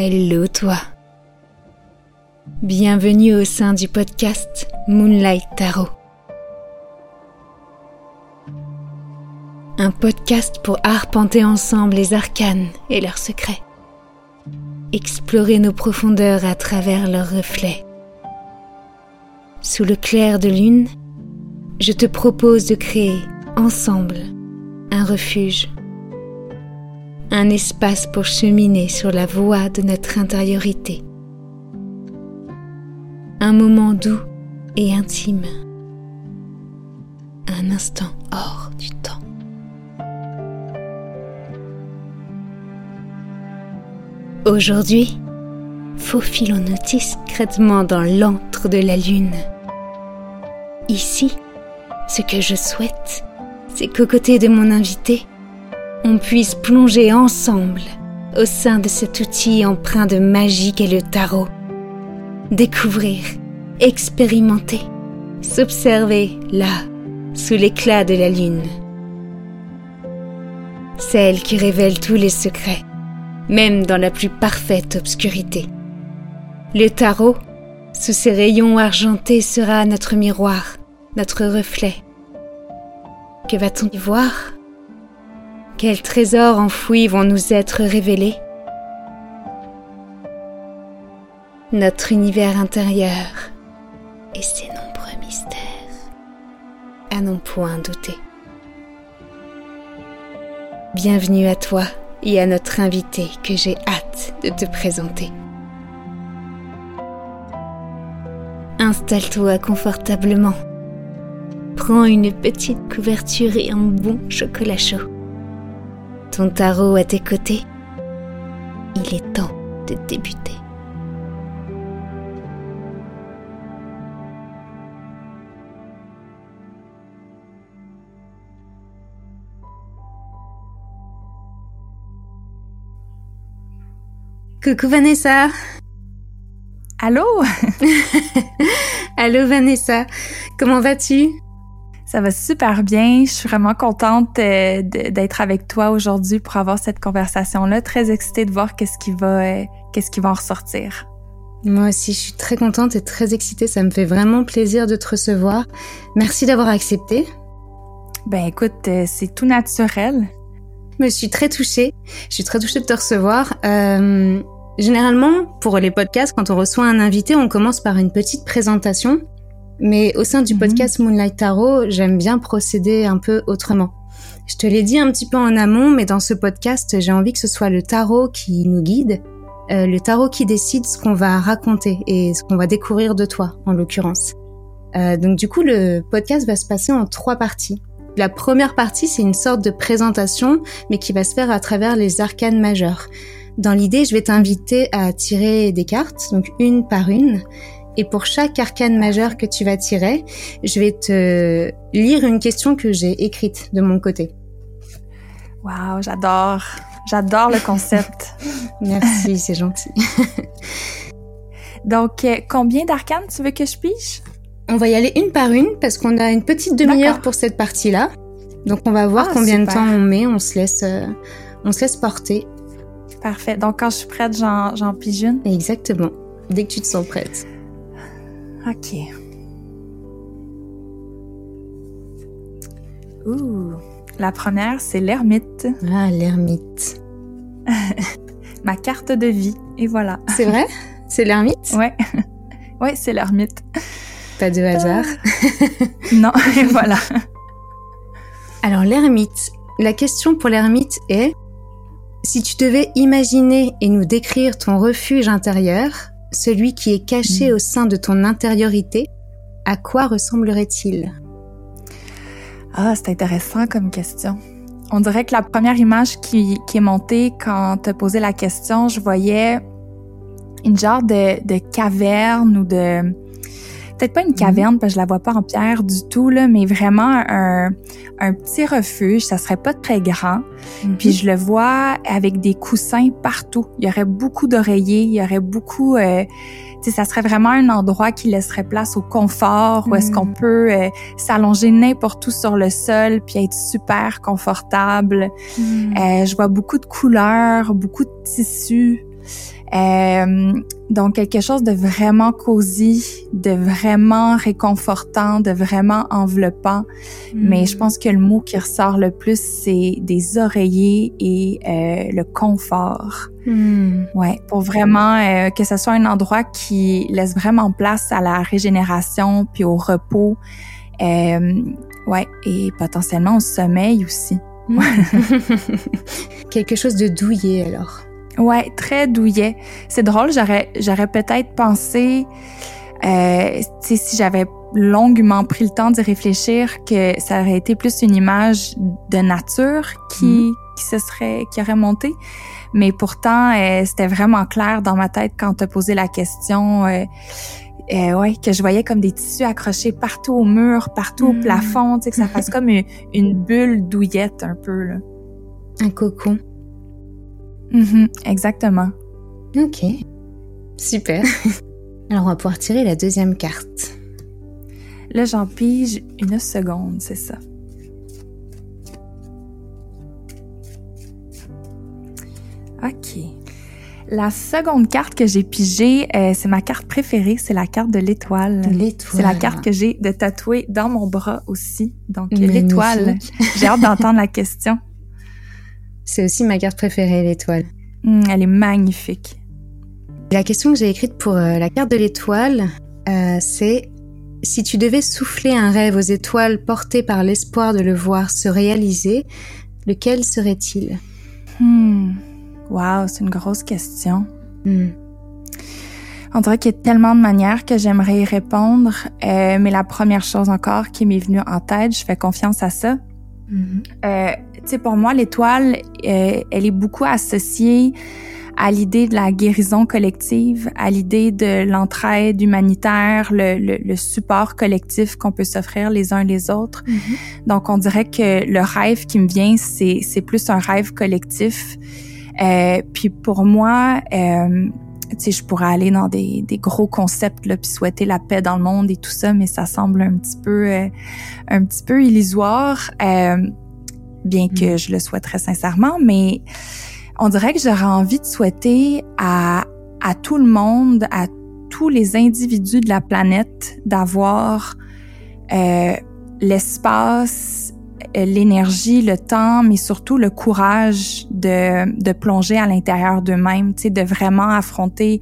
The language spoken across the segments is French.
Hello toi. Bienvenue au sein du podcast Moonlight Tarot. Un podcast pour arpenter ensemble les arcanes et leurs secrets. Explorer nos profondeurs à travers leurs reflets. Sous le clair de lune, je te propose de créer ensemble un refuge un espace pour cheminer sur la voie de notre intériorité. Un moment doux et intime. Un instant hors du temps. Aujourd'hui, faufilons-nous discrètement dans l'antre de la lune. Ici, ce que je souhaite, c'est qu'aux côtés de mon invité, on puisse plonger ensemble au sein de cet outil empreint de magie qu'est le tarot. Découvrir, expérimenter, s'observer là, sous l'éclat de la lune. Celle qui révèle tous les secrets, même dans la plus parfaite obscurité. Le tarot, sous ses rayons argentés, sera notre miroir, notre reflet. Que va-t-on y voir? Quels trésors enfouis vont nous être révélés? Notre univers intérieur et ses nombreux mystères, à non point douter. Bienvenue à toi et à notre invité que j'ai hâte de te présenter. Installe-toi confortablement. Prends une petite couverture et un bon chocolat chaud ton tarot à tes côtés, il est temps de débuter. Coucou Vanessa. Allô? Allô Vanessa, comment vas-tu? Ça va super bien. Je suis vraiment contente euh, d'être avec toi aujourd'hui pour avoir cette conversation-là. Très excitée de voir qu'est-ce qui va, euh, qu'est-ce qui va en ressortir. Moi aussi, je suis très contente et très excitée. Ça me fait vraiment plaisir de te recevoir. Merci d'avoir accepté. Ben écoute, euh, c'est tout naturel. Je suis très touchée. Je suis très touchée de te recevoir. généralement, pour les podcasts, quand on reçoit un invité, on commence par une petite présentation. Mais au sein du mhm. podcast Moonlight Tarot, j'aime bien procéder un peu autrement. Je te l'ai dit un petit peu en amont, mais dans ce podcast, j'ai envie que ce soit le tarot qui nous guide, euh, le tarot qui décide ce qu'on va raconter et ce qu'on va découvrir de toi, en l'occurrence. Euh, donc du coup, le podcast va se passer en trois parties. La première partie, c'est une sorte de présentation, mais qui va se faire à travers les arcanes majeures. Dans l'idée, je vais t'inviter à tirer des cartes, donc une par une, et pour chaque arcane majeur que tu vas tirer, je vais te lire une question que j'ai écrite de mon côté. Waouh, j'adore. J'adore le concept. Merci, c'est gentil. Donc, euh, combien d'arcanes tu veux que je pige? On va y aller une par une parce qu'on a une petite demi-heure pour cette partie-là. Donc, on va voir ah, combien de temps on met. On se laisse, euh, on se laisse porter. Parfait. Donc, quand je suis prête, j'en pige une? Exactement. Dès que tu te sens prête. Ok. Ouh. La première, c'est l'ermite. Ah, l'ermite. Ma carte de vie. Et voilà. C'est vrai? C'est l'ermite? Ouais. Ouais, c'est l'ermite. Pas de hasard. non, et voilà. Alors, l'ermite. La question pour l'ermite est si tu devais imaginer et nous décrire ton refuge intérieur, celui qui est caché hmm. au sein de ton intériorité, à quoi ressemblerait-il? Ah, c'est intéressant comme question. On dirait que la première image qui, est montée quand tu as posé la question, je voyais une genre de, de caverne ou de peut-être pas une mhm. caverne parce que je la vois pas en pierre du tout là, mais vraiment un, un petit refuge. Ça serait pas très grand. Mhm. Puis je le vois avec des coussins partout. Il y aurait beaucoup d'oreillers, il y aurait beaucoup. Euh, tu sais, ça serait vraiment un endroit qui laisserait place au confort, où est-ce qu'on mhm. peut euh, s'allonger n'importe où sur le sol puis être super confortable. Euh, je vois beaucoup de couleurs, beaucoup de tissus. Euh, donc quelque chose de vraiment cosy, de vraiment réconfortant, de vraiment enveloppant. Mais je pense que le mot qui ressort le plus, c'est des oreillers et euh, le confort. Hmm. Ouais, pour vraiment euh, que ce soit un endroit qui laisse vraiment place à la régénération puis au repos. Euh, ouais, et potentiellement au sommeil aussi. Hmm. Quelque chose de douillet alors. Ouais, très douillet. C'est drôle, j'aurais j'aurais peut-être pensé euh, si j'avais longuement pris le temps d'y réfléchir que ça aurait été plus une image de nature qui Mhm. qui se serait qui aurait monté. Mais pourtant, euh, c'était vraiment clair dans ma tête quand tu as posé la question. Euh, euh, ouais, que je voyais comme des tissus accrochés partout au mur, partout au plafond, tu sais, que ça fasse comme une, une bulle douillette un peu, là. Un cocon. Mhm, exactement. Ok. Super. Alors on va pouvoir tirer la deuxième carte. Là, j'en pige une seconde, c'est ça. OK. La seconde carte que j'ai pigée, euh, c'est ma carte préférée, c'est la carte de l'étoile. L'étoile. C'est la carte que j'ai de tatouer dans mon bras aussi. Donc, l'étoile. J'ai hâte d'entendre la question. C'est aussi ma carte préférée, l'étoile. Hum, elle est magnifique. La question que j'ai écrite pour euh, la carte de l'étoile, euh, c'est si tu devais souffler un rêve aux étoiles porté par l'espoir de le voir se réaliser, lequel serait-il? Hmm. Wow, c'est une grosse question. Hmm. On dirait qu'il y a tellement de manières que j'aimerais y répondre, euh, mais la première chose encore qui m'est venue en tête, je fais confiance à ça. Mhm. Euh, sais, pour moi, l'étoile, euh, elle est beaucoup associée à l'idée de la guérison collective, à l'idée de l'entraide humanitaire, le, le, le support collectif qu'on peut s'offrir les uns les autres. Donc, on dirait que le rêve qui me vient, c'est, c'est plus un rêve collectif. Euh, puis pour moi, euh, tu sais, je pourrais aller dans des, des gros concepts là, puis souhaiter la paix dans le monde et tout ça, mais ça semble un petit peu, euh, un petit peu illusoire, bien que je le souhaiterais sincèrement. Mais on dirait que j'aurais envie de souhaiter à à tout le monde, à tous les individus de la planète, d'avoir euh, l'espace, euh, l'énergie, le temps, mais surtout le courage de, de plonger à l'intérieur d'eux-mêmes, tu sais, de vraiment affronter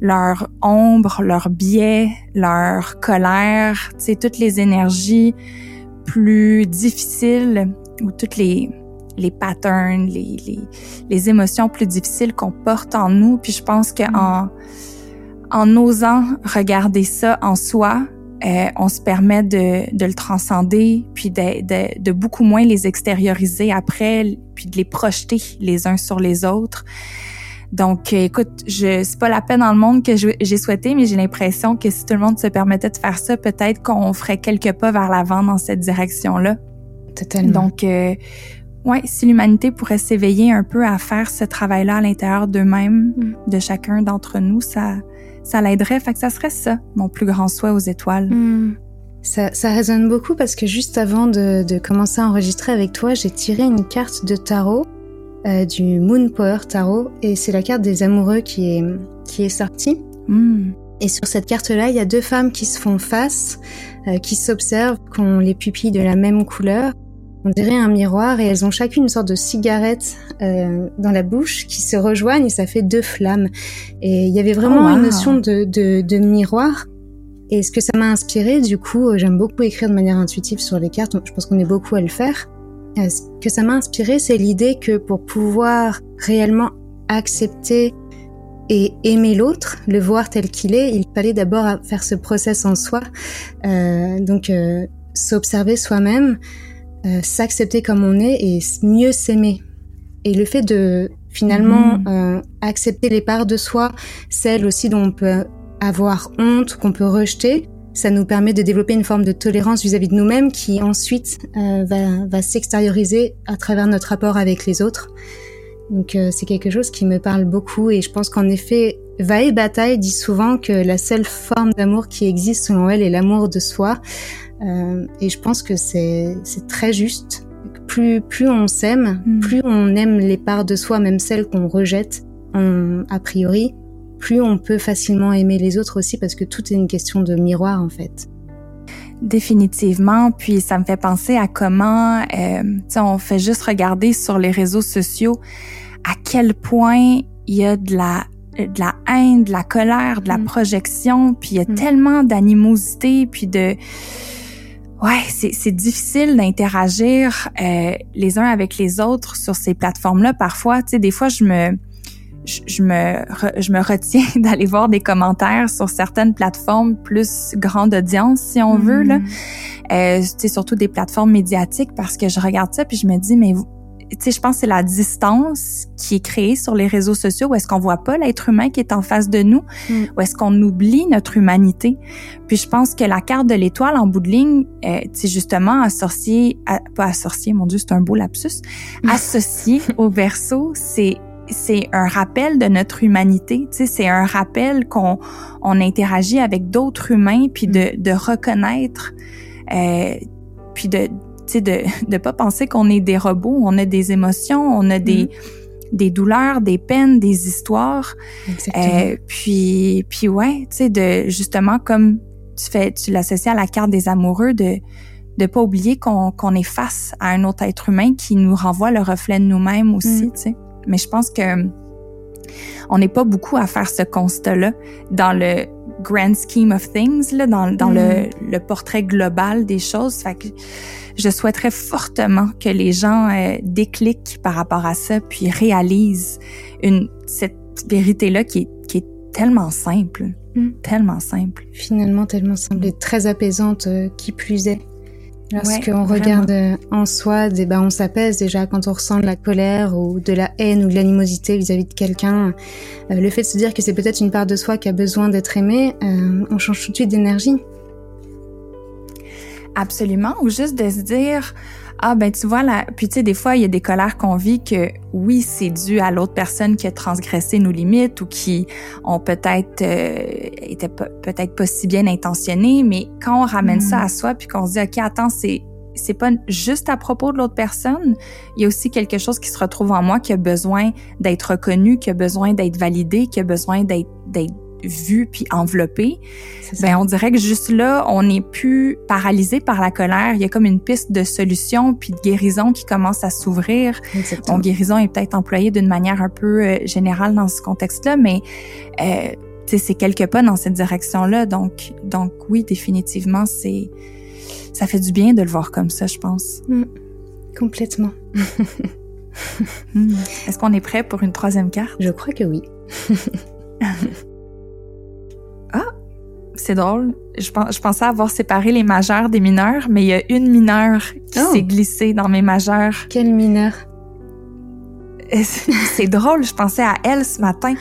leur ombre, leur biais, leur colère, tu sais, toutes les énergies plus difficiles ou toutes les les patterns, les, les, les émotions plus difficiles qu'on porte en nous. Puis je pense que en, osant regarder ça en soi, euh, on se permet de, de le transcender, puis de, de, de beaucoup moins les extérioriser après, puis de les projeter les uns sur les autres. Donc, euh, écoute, je c'est pas la peine dans le monde que j'ai souhaité, mais j'ai l'impression que si tout le monde se permettait de faire ça, peut-être qu'on ferait quelques pas vers l'avant dans cette direction-là. Totalement. Donc, euh, ouais, si l'humanité pourrait s'éveiller un peu à faire ce travail-là à l'intérieur d'eux-mêmes, Mm. de chacun d'entre nous, ça, ça l'aiderait. Fait que ça serait ça, mon plus grand souhait aux étoiles. Hmm. Ça, ça résonne beaucoup parce que juste avant de, de commencer à enregistrer avec toi, j'ai tiré une carte de tarot, euh, du Moon Power Tarot, et c'est la carte des amoureux qui est, qui est sortie. Mm. Et sur cette carte-là, il y a deux femmes qui se font face, euh, qui s'observent, qui ont les pupilles de la même couleur. On dirait un miroir et elles ont chacune une sorte de cigarette euh, dans la bouche qui se rejoignent et ça fait deux flammes. Et il y avait vraiment Oh, wow. une notion de, de, de miroir. Et ce que ça m'a inspiré, du coup, euh, j'aime beaucoup écrire de manière intuitive sur les cartes. Je pense qu'on est beaucoup à le faire. Euh, ce que ça m'a inspiré, c'est l'idée que pour pouvoir réellement accepter et aimer l'autre, le voir tel qu'il est, il fallait d'abord faire ce process en soi. Euh, donc, euh, s'observer soi-même, euh, s'accepter comme on est et mieux s'aimer. Et le fait de finalement Mhm. euh, accepter les parts de soi, celles aussi dont on peut avoir honte, qu'on peut rejeter, ça nous permet de développer une forme de tolérance vis-à-vis de nous-mêmes qui ensuite euh, va, va s'extérioriser à travers notre rapport avec les autres. Donc euh, c'est quelque chose qui me parle beaucoup et je pense qu'en effet, Va et Bataille dit souvent que la seule forme d'amour qui existe selon elle est l'amour de soi. Euh, et je pense que c'est très juste. Plus, plus on s'aime, Mm. plus on aime les parts de soi, même celles qu'on rejette, a priori, plus on peut facilement aimer les autres aussi parce que tout est une question de miroir en fait. Définitivement, puis ça me fait penser à comment, euh, on fait juste regarder sur les réseaux sociaux à quel point il y a de la de la haine, de la colère, de la mm. projection, puis il y a mm. tellement d'animosité, puis de ouais, c'est difficile d'interagir euh, les uns avec les autres sur ces plateformes-là. Parfois, tu sais, des fois, je me je, me, je me retiens d'aller voir des commentaires sur certaines plateformes plus grande audience, si on veut, là. Mm. Euh, surtout des plateformes médiatiques, parce que je regarde ça puis je me dis, mais tu sais, je pense que c'est la distance qui est créée sur les réseaux sociaux où est-ce qu'on voit pas l'être humain qui est en face de nous, mm. où est-ce qu'on oublie notre humanité? Puis je pense que la carte de l'étoile en bout de ligne, euh, tu sais, justement, associé, pas associé, mon Dieu, c'est un beau lapsus, associé au verso, c'est c'est un rappel de notre humanité, tu sais, c'est un rappel qu'on on interagit avec d'autres humains, puis de, mm. de reconnaître, euh, puis de, sais, de de pas penser qu'on est des robots, on a des émotions, on a des mm. des douleurs, des peines, des histoires. Euh, puis puis ouais, tu sais, de justement comme tu fais, tu l'associes à la carte des amoureux de de pas oublier qu'on qu'on est face à un autre être humain qui nous renvoie le reflet de nous-mêmes aussi, mm. tu sais. Mais je pense que on n'est pas beaucoup à faire ce constat-là dans le grand scheme of things, là, dans, dans le, mm. le, portrait global des choses. Fait que je souhaiterais fortement que les gens euh, décliquent par rapport à ça, puis réalisent une, cette vérité-là qui est, qui est tellement simple. Mm. Tellement simple. Finalement, tellement simple et très apaisante, euh, qui plus est. Lorsqu'on regarde euh, en soi, ben, on s'apaise déjà quand on ressent de la colère ou de la haine ou de l'animosité vis-à-vis de quelqu'un. Euh, le fait de se dire que c'est peut-être une part de soi qui a besoin d'être aimée, euh, on change tout de suite d'énergie. Absolument. Ou juste de se dire, ah ben tu vois là, puis tu sais des fois il y a des colères qu'on vit que oui c'est dû à l'autre personne qui a transgressé nos limites ou qui ont peut-être euh, été peut-être pas si bien intentionnés, mais quand on ramène ça mm. à soi puis qu'on se dit ok attends c'est c'est pas juste à propos de l'autre personne, il y a aussi quelque chose qui se retrouve en moi qui a besoin d'être reconnu, qui a besoin d'être validé, qui a besoin d'être vu puis enveloppé, ben on dirait que juste là, on n'est plus paralysé par la colère. Il y a comme une piste de solution puis de guérison qui commence à s'ouvrir. Bon, guérison est peut-être employée d'une manière un peu euh, générale dans ce contexte-là, mais euh, c'est quelques pas dans cette direction-là. Donc, donc oui, définitivement, c'est ça fait du bien de le voir comme ça, je pense. Mm. Complètement. Hmm. Est-ce qu'on est prêt pour une troisième carte? Je crois que oui. c'est drôle. Je, je, pensais avoir séparé les majeurs des mineurs, mais il y a une mineure qui oh. s'est glissée dans mes majeurs. Quelle mineure? C'est drôle, je pensais à elle ce matin.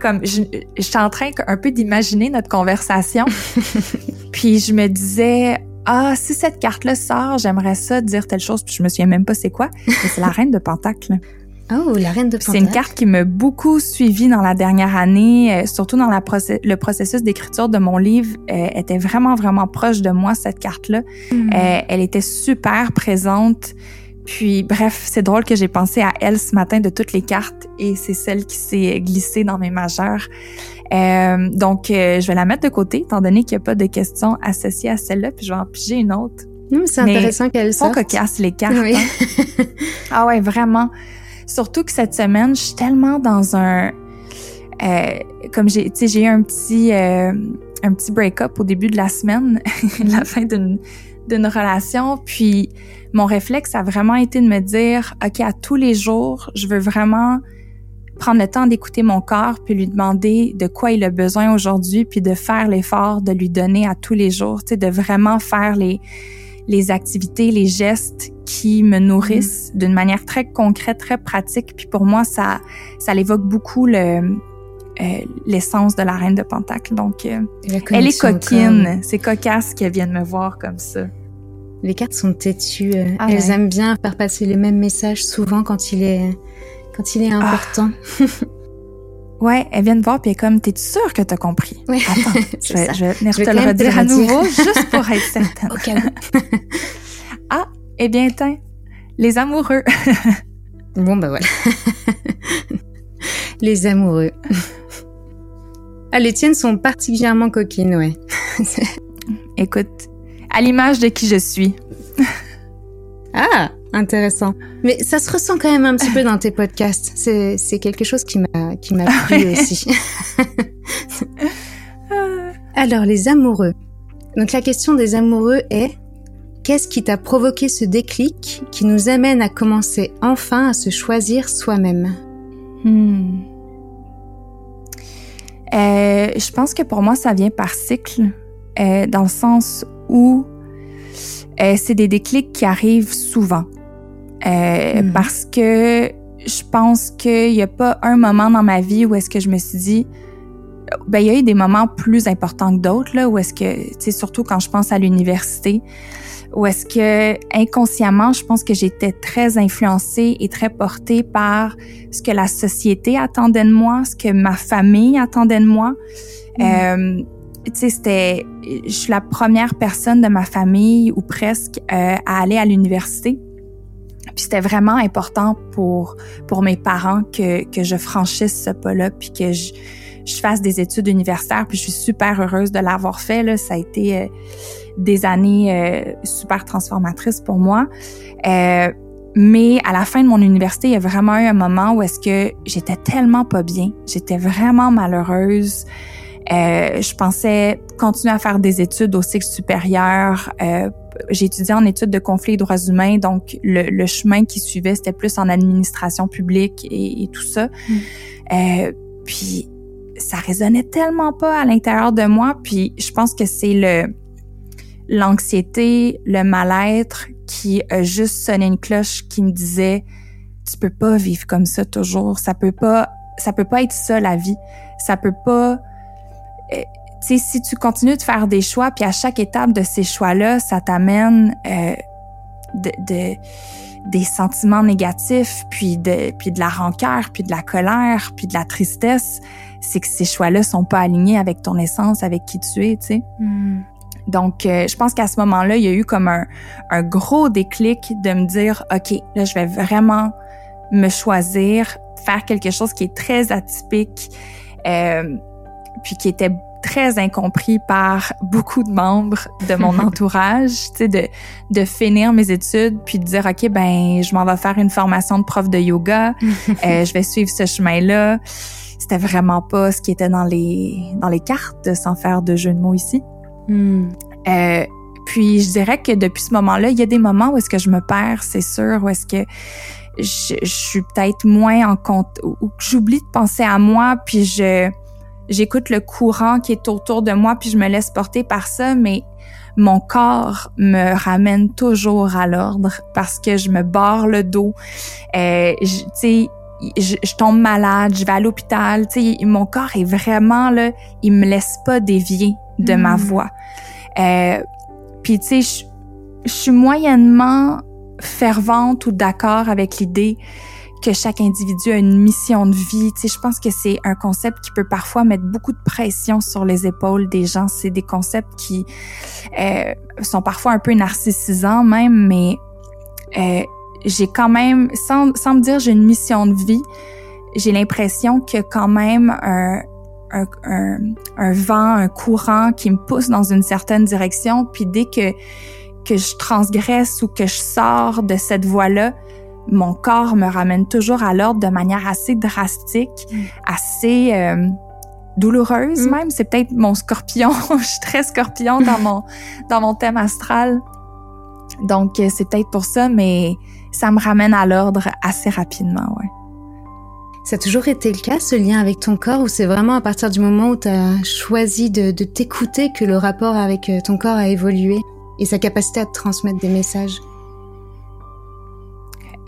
Comme je, je suis en train un peu d'imaginer notre conversation. puis je me disais, ah, si cette carte-là sort, j'aimerais ça dire telle chose, puis je me souviens même pas c'est quoi. c'est la reine de Pentacle. Oh, la reine de C'est une carte qui m'a beaucoup suivie dans la dernière année, euh, surtout dans la le processus d'écriture de mon livre. Euh, était vraiment, vraiment proche de moi, cette carte-là. Hmm. Euh, elle était super présente. Puis, bref, c'est drôle que j'ai pensé à elle ce matin de toutes les cartes et c'est celle qui s'est glissée dans mes majeurs. Euh, donc, je vais la mettre de côté, étant donné qu'il n'y a pas de questions associées à celle-là, puis je vais en piger une autre. c'est intéressant qu'elle sorte. Faut casse les cartes. Oui. Hein. ah ouais, vraiment. Surtout que cette semaine, je suis tellement dans un... Euh, comme j'ai, tu sais, j'ai eu un petit, euh, un petit break-up au début de la semaine, la fin d'une, d'une relation, puis mon réflexe a vraiment été de me dire, OK, à tous les jours, je veux vraiment prendre le temps d'écouter mon corps puis lui demander de quoi il a besoin aujourd'hui puis de faire l'effort de lui donner à tous les jours, tu sais, de vraiment faire les les activités, les gestes qui me nourrissent mm. d'une manière très concrète, très pratique. Puis pour moi, ça, ça l'évoque beaucoup le, euh, l'essence de la reine de Pentacle. Donc, euh, elle est coquine. C'est cocasse qu'elle vienne me voir comme ça. Les cartes sont têtues. Euh, ah elles aiment bien faire passer les mêmes messages souvent quand il est, quand il est ah. Ouais, elle vient de voir puis elle est comme, t'es sûre que t'as compris? Oui. Attends, je vais, je vais venir te le redire à nouveau juste pour être certaine. ah, eh bien, tiens, les amoureux. bon, ben voilà. Les amoureux. ah, les tiennes sont particulièrement coquines, ouais. Écoute, à l'image de qui je suis. ah, intéressant. Mais ça se ressent quand même un petit peu dans tes podcasts. C'est, c'est quelque chose qui m'a, qui m'a plu aussi. Alors, les amoureux. Donc, la question des amoureux est Qu'est-ce qui t'a provoqué ce déclic qui nous amène à commencer enfin à se choisir soi-même? Hmm. euh, Je pense que pour moi, ça vient par cycle, euh, dans le sens où euh, c'est des déclics qui arrivent souvent. Hmm. Parce que je pense qu'il n'y a pas un moment dans ma vie où est-ce que je me suis dit, ben il y a eu des moments plus importants que d'autres là où est-ce que tu sais surtout quand je pense à l'université ou est-ce que inconsciemment, je pense que j'étais très influencée et très portée par ce que la société attendait de moi, ce que ma famille attendait de moi. Mm. Euh, tu sais, c'était, je suis la première personne de ma famille ou presque euh, à aller à l'université. Puis c'était vraiment important pour pour mes parents que que je franchisse ce pas-là, puis que je je fasse des études universitaires. Puis je suis super heureuse de l'avoir fait. Là, ça a été euh, des années euh, super transformatrices pour moi. Euh, mais à la fin de mon université, il y a vraiment eu un moment où est-ce que j'étais tellement pas bien, j'étais vraiment malheureuse. Euh, je pensais continuer à faire des études au cycle supérieur. J'ai étudié en études de conflits et droits humains, donc le, le chemin qui suivait, c'était plus en administration publique et, et tout ça. Mm. Euh, puis ça résonnait tellement pas à l'intérieur de moi. Puis je pense que c'est le l'anxiété, le mal-être qui a juste sonné une cloche qui me disait tu peux pas vivre comme ça toujours, ça peut pas ça peut pas être ça la vie. Ça peut pas euh, sais si tu continues de faire des choix puis à chaque étape de ces choix-là, ça t'amène euh, de, de des sentiments négatifs, puis de, puis de la rancœur, puis de la colère, puis de la tristesse, c'est que ces choix-là sont pas alignés avec ton essence, avec qui tu es, tu sais. Hmm. Donc, euh, je pense qu'à ce moment-là, il y a eu comme un, un gros déclic de me dire, OK, là, je vais vraiment me choisir, faire quelque chose qui est très atypique, euh, puis qui était très incompris par beaucoup de membres de mon entourage, tu sais, de, de finir mes études puis de dire, OK, ben, je m'en vais faire une formation de prof de yoga, euh, je vais suivre ce chemin-là. C'était vraiment pas ce qui était dans les, dans les cartes, sans faire de jeu de mots ici. Hmm. Euh, puis je dirais que depuis ce moment-là, il y a des moments où est-ce que je me perds, c'est sûr, où est-ce que je, je suis peut-être moins en compte, ou que j'oublie de penser à moi, puis je j'écoute le courant qui est autour de moi, puis je me laisse porter par ça, mais mon corps me ramène toujours à l'ordre parce que je me barre le dos. Euh, tu sais, je, je, tombe malade, je vais à l'hôpital. Tu sais, mon corps est vraiment là, il me laisse pas dévier de ma mm. voix. Euh, Puis tu sais, je, je suis moyennement fervente ou d'accord avec l'idée que chaque individu a une mission de vie. Tu sais, je pense que c'est un concept qui peut parfois mettre beaucoup de pression sur les épaules des gens. C'est des concepts qui euh, sont parfois un peu narcissisants même, mais euh, j'ai quand même, sans, sans me dire j'ai une mission de vie, j'ai l'impression que quand même un, un, un, un, vent, un courant qui me pousse dans une certaine direction. Puis dès que, que je transgresse ou que je sors de cette voie-là, mon corps me ramène toujours à l'ordre de manière assez drastique, mm. assez euh, douloureuse mm. même. C'est peut-être mon scorpion. je suis très scorpion dans mon dans mon thème astral. Donc euh, c'est peut-être pour ça, mais ça me ramène à l'ordre assez rapidement, ouais. Ça a toujours été le cas, ce lien avec ton corps, ou c'est vraiment à partir du moment où tu as choisi de, de t'écouter que le rapport avec euh, ton corps a évolué et sa capacité à te transmettre des messages?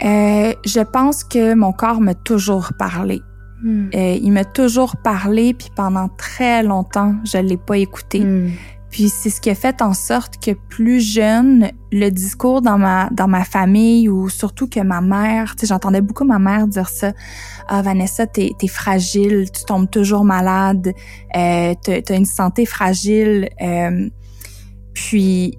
Euh, je pense que mon corps m'a toujours parlé. Hmm. Euh, il m'a toujours parlé, puis pendant très longtemps, je l'ai pas écouté. Hmm. Puis c'est ce qui a fait en sorte que plus jeune, le discours dans ma dans ma famille ou surtout que ma mère, tu sais, j'entendais beaucoup ma mère dire ça. Ah Vanessa, t'es es fragile, tu tombes toujours malade, euh, t'as une santé fragile. Euh, puis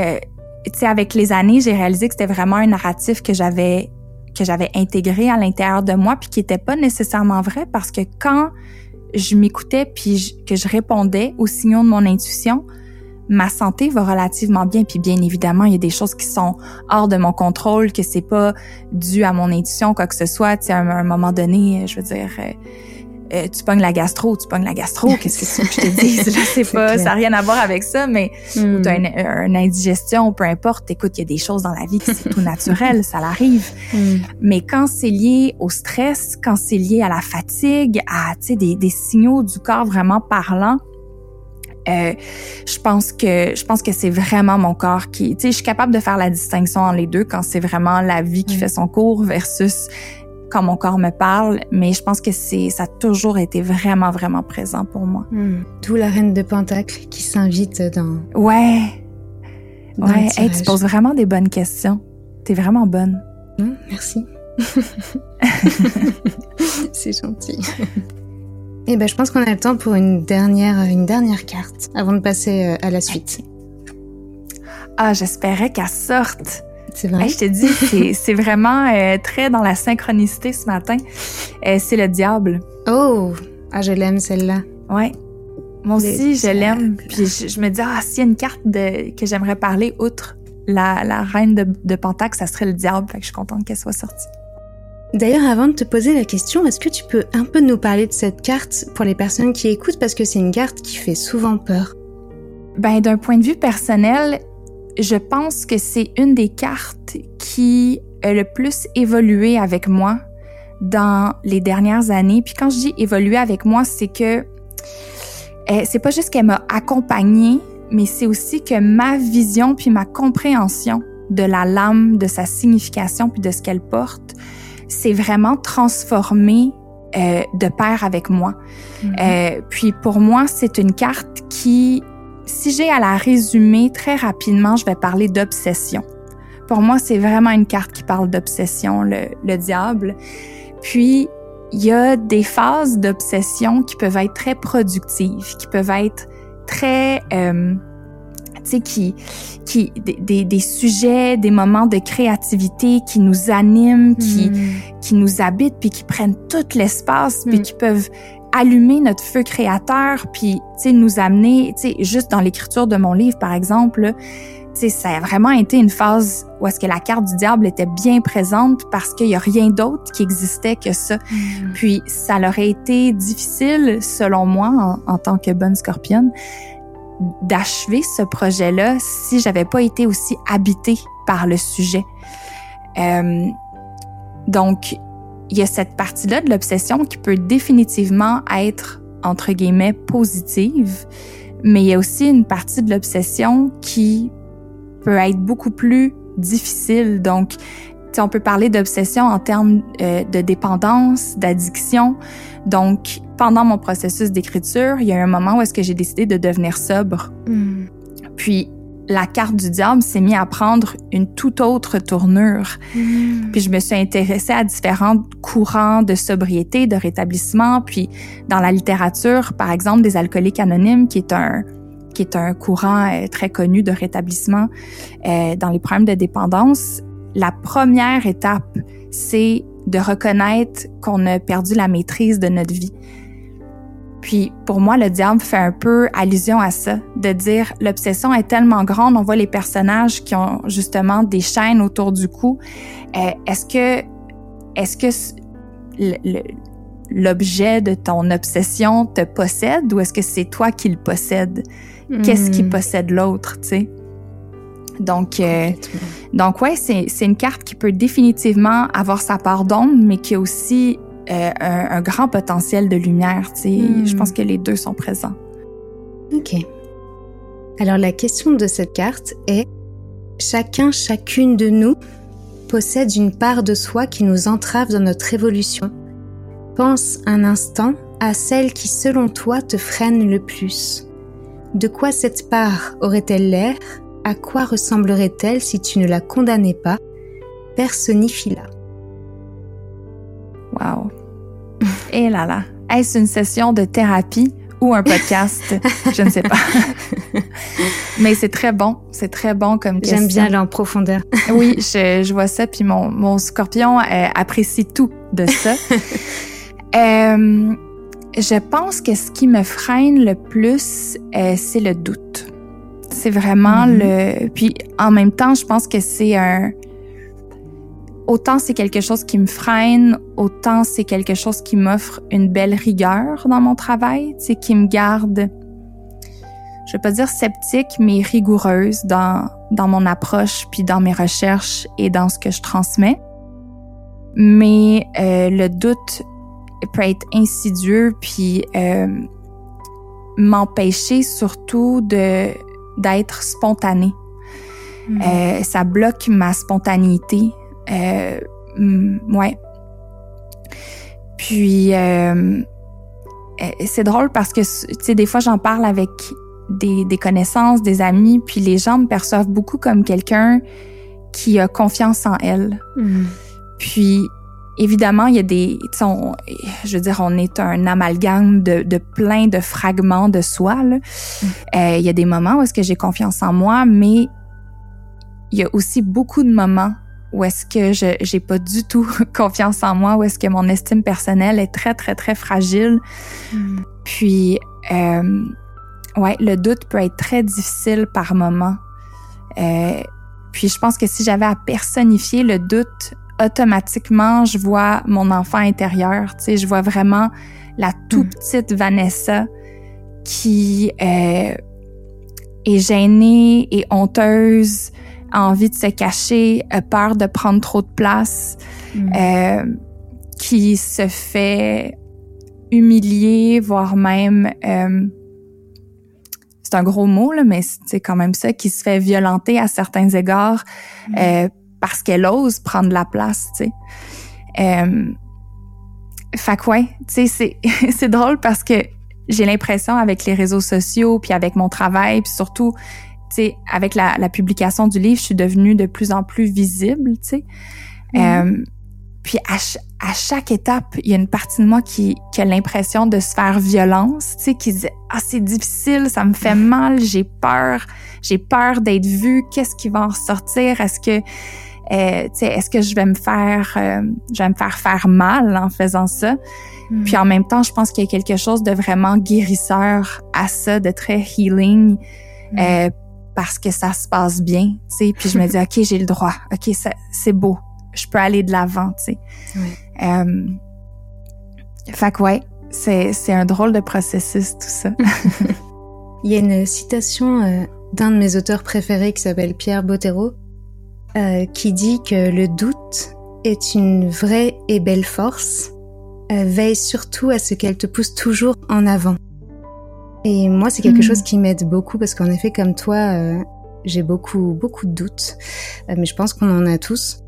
euh, tu avec les années, j'ai réalisé que c'était vraiment un narratif que j'avais que j'avais intégré à l'intérieur de moi puis qui était pas nécessairement vrai parce que quand je m'écoutais puis que je répondais aux signaux de mon intuition, ma santé va relativement bien. Puis bien évidemment, il y a des choses qui sont hors de mon contrôle, que c'est pas dû à mon intuition, quoi que ce soit. Tu à un, moment donné, je veux dire, euh, tu pognes la gastro, tu pognes la gastro, qu'est-ce que tu veux que je te dise? Je sais pas, ça n'a rien à voir avec ça, mais mm. tu as une, indigestion, peu importe. Écoute, il y a des choses dans la vie qui c'est tout naturel, ça l'arrive. Hmm. Mais quand c'est lié au stress, quand c'est lié à la fatigue, à, tu sais, des, des signaux du corps vraiment parlants, euh, je pense que je pense que c'est vraiment mon corps qui, tu sais, je suis capable de faire la distinction entre les deux quand c'est vraiment la vie qui fait son cours versus quand mon corps me parle, mais je pense que c'est ça a toujours été vraiment vraiment présent pour moi. Hmm. D'où la reine de Pentacle qui s'invite dans. Ouais. ouais. Hey, tu poses vraiment des bonnes questions. T'es vraiment bonne. Hmm, merci. c'est gentil. Eh ben, je pense qu'on a le temps pour une dernière, une dernière carte avant de passer euh, à la suite. Ah, j'espérais qu'elle sorte. C'est vrai? je te dis, c'est vraiment euh, très dans la synchronicité ce matin. Euh, c'est le diable. Oh, ah, je l'aime celle-là. Ouais. Moi aussi, je l'aime. Puis je, me dis, ah, s'il y a une carte de, que j'aimerais parler outre la, la reine de, de Pentacle, ça serait le diable. Fait que je suis contente qu'elle soit sortie. D'ailleurs, avant de te poser la question, est-ce que tu peux un peu nous parler de cette carte pour les personnes qui écoutent? Parce que c'est une carte qui fait souvent peur? Ben, d'un point de vue personnel, je pense que c'est une des cartes qui a le plus évolué avec moi dans les dernières années. Puis quand je dis évoluer avec moi, c'est que eh, c'est pas juste qu'elle m'a accompagnée, mais c'est aussi que ma vision puis ma compréhension de la lame, de sa signification puis de ce qu'elle porte c'est vraiment transformé euh, de pair avec moi. Mhm. euh, puis pour moi, c'est une carte qui, si j'ai à la résumer très rapidement, je vais parler d'obsession. Pour moi, c'est vraiment une carte qui parle d'obsession, le, le diable. Puis, il y a des phases d'obsession qui peuvent être très productives, qui peuvent être très euh, qui, qui, des, des, sujets, des moments de créativité qui nous animent, qui, hmm. qui nous habitent, puis qui prennent tout l'espace, puis hmm. qui peuvent allumer notre feu créateur, puis, tu sais, nous amener, tu sais, juste dans l'écriture de mon livre, par exemple, tu sais, ça a vraiment été une phase où est-ce que la carte du diable était bien présente parce qu'il y a rien d'autre qui existait que ça. Hmm. Puis, ça leur a été difficile, selon moi, en, en tant que bonne scorpionne, d'achever ce projet-là si j'avais pas été aussi habitée par le sujet. Euh, donc, il y a cette partie-là de l'obsession qui peut définitivement être, entre guillemets, positive, mais il y a aussi une partie de l'obsession qui peut être beaucoup plus difficile. Donc, on peut parler d'obsession en termes euh, de dépendance, d'addiction. Donc, pendant mon processus d'écriture, il y a un moment où est-ce que j'ai décidé de devenir sobre. Hmm. Puis, la carte du diable s'est mise à prendre une toute autre tournure. Hmm. Puis je me suis intéressée à différents courants de sobriété, de rétablissement. Puis dans la littérature, par exemple, des alcooliques anonymes, qui est un qui est un courant euh, très connu de rétablissement euh, dans les problèmes de dépendance, la première étape, c'est de reconnaître qu'on a perdu la maîtrise de notre vie. Puis pour moi, le diable fait un peu allusion à ça, de dire l'obsession est tellement grande, on voit les personnages qui ont justement des chaînes autour du cou. Euh, est-ce que est-ce que l'objet de ton obsession te possède ou est-ce que c'est toi qui le possède? Qu'est-ce qui hmm. possède l'autre, tu sais? Donc, euh, donc ouais, c'est une carte qui peut définitivement avoir sa part d'ombre, mais qui a aussi euh, un, grand potentiel de lumière. Tu sais, Je pense hmm. que les deux sont présents. Ok. Alors la question de cette carte est chacun, chacune de nous possède une part de soi qui nous entrave dans notre évolution. Pense un instant à celle qui, selon toi, te freine le plus. De quoi cette part aurait-elle l'air? À quoi ressemblerait-elle si tu ne la condamnais pas? Personnifie-la. Wow. Et eh là là. Est-ce une session de thérapie ou un podcast? Je ne sais pas. Mais c'est très bon, c'est très bon comme question. J'aime bien aller en profondeur. oui, je, je, vois ça, puis mon, mon scorpion euh, apprécie tout de ça. euh, je pense que ce qui me freine le plus, euh, c'est le doute. C'est vraiment mm-hmm. le... Puis en même temps, je pense que c'est un... Autant c'est quelque chose qui me freine, autant c'est quelque chose qui m'offre une belle rigueur dans mon travail, tu sais, qui me garde je vais pas dire sceptique, mais rigoureuse dans, dans mon approche, puis dans mes recherches et dans ce que je transmets. Mais euh, le doute peut être insidieux, puis euh, m'empêcher surtout de d'être spontanée. Hmm. Euh, ça bloque ma spontanéité. Euh, ouais. Puis euh, c'est drôle parce que tu sais des fois j'en parle avec des, des, connaissances, des amis, puis les gens me perçoivent beaucoup comme quelqu'un qui a confiance en elle. Mm. Puis évidemment, il y a des, on, je veux dire, on est un amalgame de, de plein de fragments de soi. Là. Mm. Euh, il y a des moments où est-ce que j'ai confiance en moi, mais il y a aussi beaucoup de moments où est-ce que je j'ai pas du tout confiance en moi, où est-ce que mon estime personnelle est très très très fragile? Mm. Puis euh, Ouais, le doute peut être très difficile par moment. Euh, puis je pense que si j'avais à personnifier le doute, automatiquement, je vois mon enfant intérieur. Tu sais, je vois vraiment la tout mm. petite Vanessa qui euh, est gênée et honteuse, a envie de se cacher, a peur de prendre trop de place, mm. euh, qui se fait humilier, voire même euh, c'est un gros mot, là, mais c'est quand même ça, qui se fait violenter à certains égards mm. euh, parce qu'elle ose prendre la place, tu sais. Euh, fait que ouais, tu sais, c'est drôle parce que j'ai l'impression avec les réseaux sociaux, puis avec mon travail, puis surtout, sais, avec la, la, publication du livre, je suis devenue de plus en plus visible, tu sais. Mm. Euh, puis à, à, chaque étape, il y a une partie de moi qui, qui a l'impression de se faire violence, tu sais, qui dit ah c'est difficile, ça me fait mal, j'ai peur, j'ai peur d'être vue, qu'est-ce qui va en ressortir, est-ce que euh, est-ce que je vais me faire, euh, je vais me faire faire mal en faisant ça? Hmm. Puis en même temps, je pense qu'il y a quelque chose de vraiment guérisseur à ça, de très healing. Hmm. Euh, parce que ça se passe bien, tu sais. Puis je me dis, OK, j'ai le droit. OK, c'est beau je peux aller de l'avant, tu sais. Euh, fait que ouais, c'est, un drôle de processus, tout ça. Il y a une citation euh, d'un de mes auteurs préférés qui s'appelle Pierre Bottero, euh, qui dit que le doute est une vraie et belle force. veille surtout à ce qu'elle te pousse toujours en avant. Et moi, c'est quelque hmm. chose qui m'aide beaucoup parce qu'en effet, comme toi, j'ai beaucoup, beaucoup de doutes. mais je pense qu'on en a tous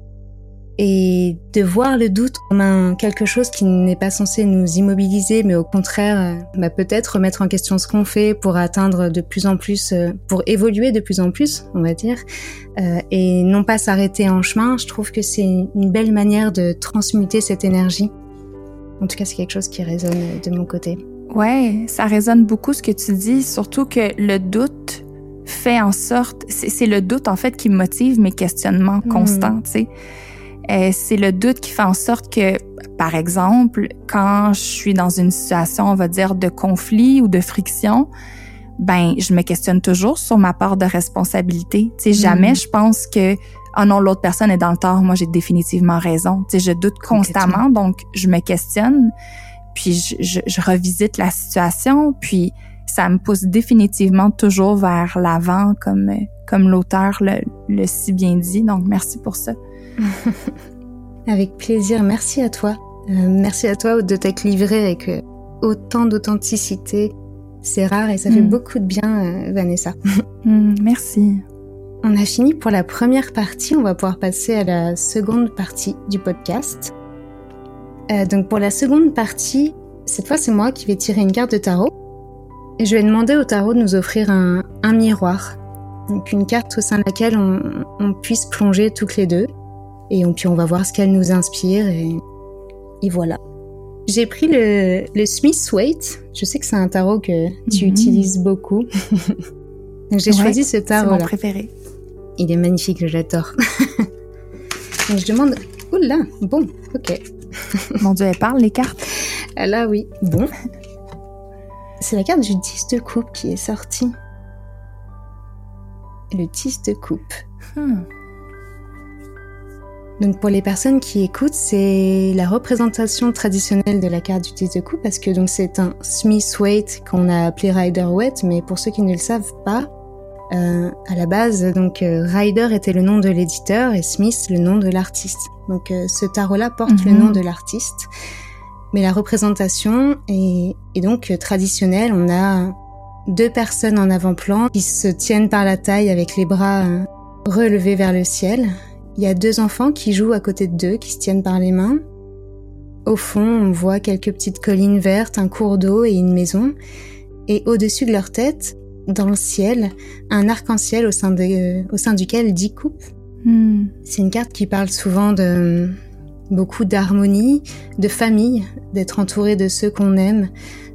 et de voir le doute comme un, quelque chose qui n'est pas censé nous immobiliser, mais au contraire, euh, bah, peut-être remettre en question ce qu'on fait pour atteindre de plus en plus, euh, pour évoluer de plus en plus, on va dire, euh, et non pas s'arrêter en chemin. Je trouve que c'est une belle manière de transmuter cette énergie. En tout cas, c'est quelque chose qui résonne de mon côté. Ouais, ça résonne beaucoup ce que tu dis, surtout que le doute fait en sorte, c'est le doute en fait qui motive mes questionnements mmh. constants, tu sais. Euh, c'est le doute qui fait en sorte que, par exemple, quand je suis dans une situation, on va dire, de conflit ou de friction, ben, je me questionne toujours sur ma part de responsabilité. Tu sais, jamais mm. je pense que, oh non, l'autre personne est dans le tort, moi j'ai définitivement raison. Tu sais, je doute constamment, donc je me questionne, puis je, je, revisite la situation, puis ça me pousse définitivement toujours vers l'avant, comme comme l'auteur le, le si bien dit. Donc merci pour ça. Avec plaisir, merci à toi. Euh, merci à toi de t'être livré avec euh, autant d'authenticité. C'est rare et ça fait mm. beaucoup de bien, euh, Vanessa. Mm, merci. On a fini pour la première partie, on va pouvoir passer à la seconde partie du podcast. Donc pour la seconde partie, cette fois c'est moi qui vais tirer une carte de tarot. Et je vais demander au tarot de nous offrir un, miroir. Donc une carte au sein de laquelle on, on puisse plonger toutes les deux et puis on va voir ce qu'elle nous inspire et, voilà. J'ai pris le, le Smith Waite. Je sais que c'est un tarot que tu mhm. utilises beaucoup. J'ai choisi ce tarot. C'est mon préféré. Il est magnifique, j'adore. je demande. Oula, bon, ok. Mon Dieu, elle parle les cartes. Là, oui. Bon. C'est la carte du 10 de coupe qui est sortie. Le 10 de coupe. Hmm. Donc pour les personnes qui écoutent, c'est la représentation traditionnelle de la carte du 10 de coupe parce que c'est un Smith Waite qu'on a appelé Rider Waite, mais pour ceux qui ne le savent pas, euh, à la base, donc euh, Rider était le nom de l'éditeur et Smith le nom de l'artiste. Donc euh, ce tarot-là porte le mhm. nom de l'artiste, mais la représentation est, est donc traditionnelle. On a deux personnes en avant-plan qui se tiennent par la taille avec les bras relevés vers le ciel. Il y a deux enfants qui jouent à côté d'eux, qui se tiennent par les mains. Au fond, on voit quelques petites collines vertes, un cours d'eau et une maison. Et au-dessus de leur tête, dans le ciel un arc-en-ciel au, sein au sein duquel dix coupes. Hmm. C'est une carte qui parle souvent de beaucoup d'harmonie, de famille, d'être entouré de ceux qu'on aime,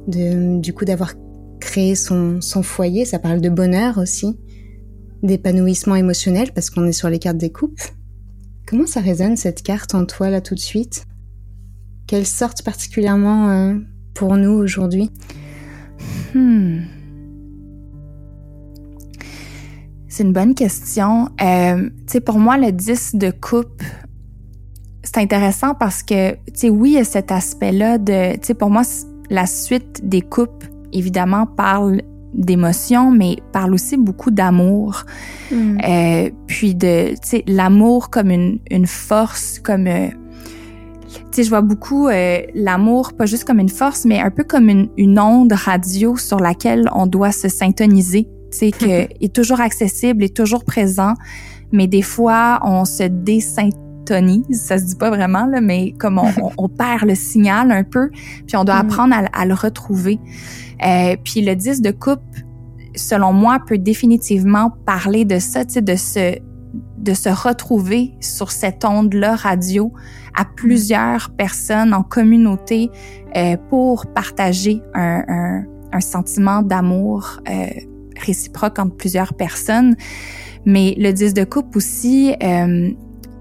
de, du coup d'avoir créé son, son foyer. Ça parle de bonheur aussi, d'épanouissement émotionnel parce qu'on est sur les cartes des coupes. Comment ça résonne cette carte en toi là tout de suite? Quelle sorte particulièrement euh, pour nous aujourd'hui? Hmm. C'est une bonne question. Euh, tu sais, pour moi, le 10 de coupe, c'est intéressant parce que, tu sais, oui, il y a cet aspect-là de, tu sais, pour moi, la suite des coupes, évidemment, parle d'émotions, mais parle aussi beaucoup d'amour. Mm. Euh, puis de, tu sais, l'amour comme une, une force, comme... Euh, tu sais, je vois beaucoup euh, l'amour, pas juste comme une force, mais un peu comme une, une onde radio sur laquelle on doit se syntoniser sais, que est toujours accessible, est toujours présent, mais des fois, on se désyntonise, ça se dit pas vraiment, là, mais comme on, on, perd le signal un peu, puis on doit mm. apprendre à, le retrouver. Euh, puis le 10 de coupe, selon moi, peut définitivement parler de ça, tu sais, de se de se retrouver sur cette onde-là radio à plusieurs personnes en communauté euh, pour partager un, un, un sentiment d'amour euh, réciproque entre plusieurs personnes. Mais le 10 de coupe aussi euh,